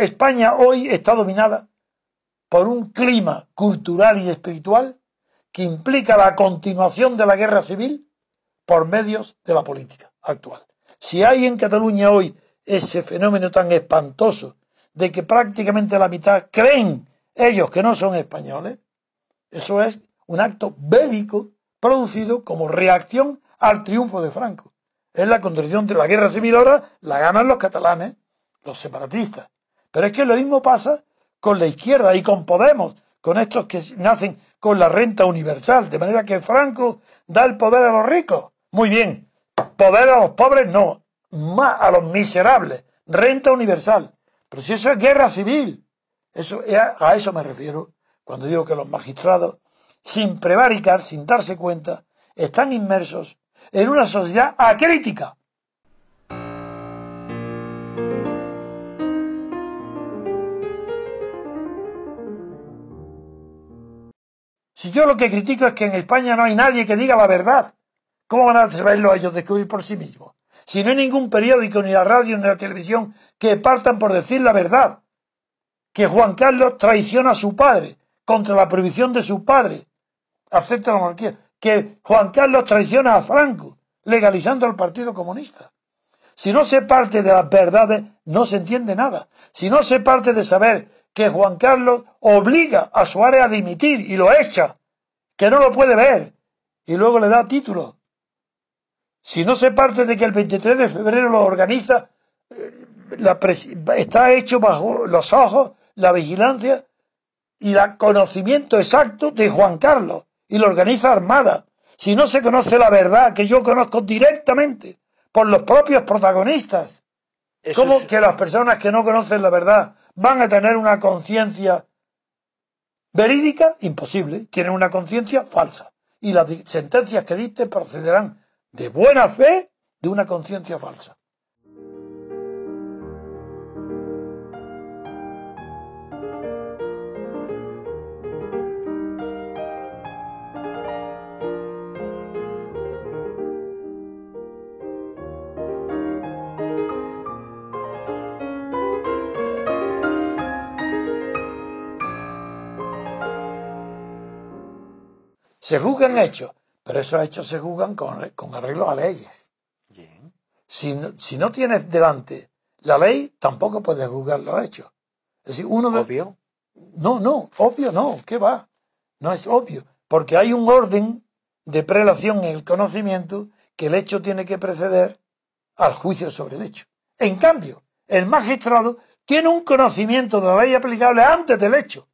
España hoy está dominada por un clima cultural y espiritual que implica la continuación de la guerra civil por medios de la política actual. Si hay en Cataluña hoy ese fenómeno tan espantoso de que prácticamente la mitad creen ellos que no son españoles, eso es un acto bélico producido como reacción al triunfo de Franco. Es la contradicción de la guerra civil ahora, la ganan los catalanes, los separatistas. Pero es que lo mismo pasa con la izquierda y con Podemos, con estos que nacen con la renta universal, de manera que Franco da el poder a los ricos. Muy bien, poder a los pobres no, más a los miserables, renta universal. Pero si eso es guerra civil, eso, a eso me refiero cuando digo que los magistrados, sin prevaricar, sin darse cuenta, están inmersos en una sociedad acrítica. Si yo lo que critico es que en España no hay nadie que diga la verdad, ¿cómo van a saberlo ellos descubrir por sí mismos? Si no hay ningún periódico, ni la radio, ni la televisión que partan por decir la verdad, que Juan Carlos traiciona a su padre contra la prohibición de su padre, acepta la monarquía, que Juan Carlos traiciona a Franco, legalizando al Partido Comunista. Si no se parte de las verdades, no se entiende nada. Si no se parte de saber que Juan Carlos obliga a Suárez a dimitir y lo echa, que no lo puede ver, y luego le da título. Si no se parte de que el 23 de febrero lo organiza, eh, está hecho bajo los ojos, la vigilancia y el conocimiento exacto de Juan Carlos, y lo organiza Armada. Si no se conoce la verdad, que yo conozco directamente por los propios protagonistas, ¿cómo que las personas que no conocen la verdad van a tener una conciencia verídica, imposible, tienen una conciencia falsa. Y las sentencias que dicte procederán de buena fe de una conciencia falsa. Se juzgan hechos, pero esos hechos se juzgan con, con arreglo a leyes. Si, no, si no tienes delante la ley, tampoco puedes juzgar los hechos. Es decir, uno ¿Obvio? No, no, obvio no, ¿qué va? No es obvio, porque hay un orden de prelación en el conocimiento que el hecho tiene que preceder al juicio sobre el hecho. En cambio, el magistrado tiene un conocimiento de la ley aplicable antes del hecho.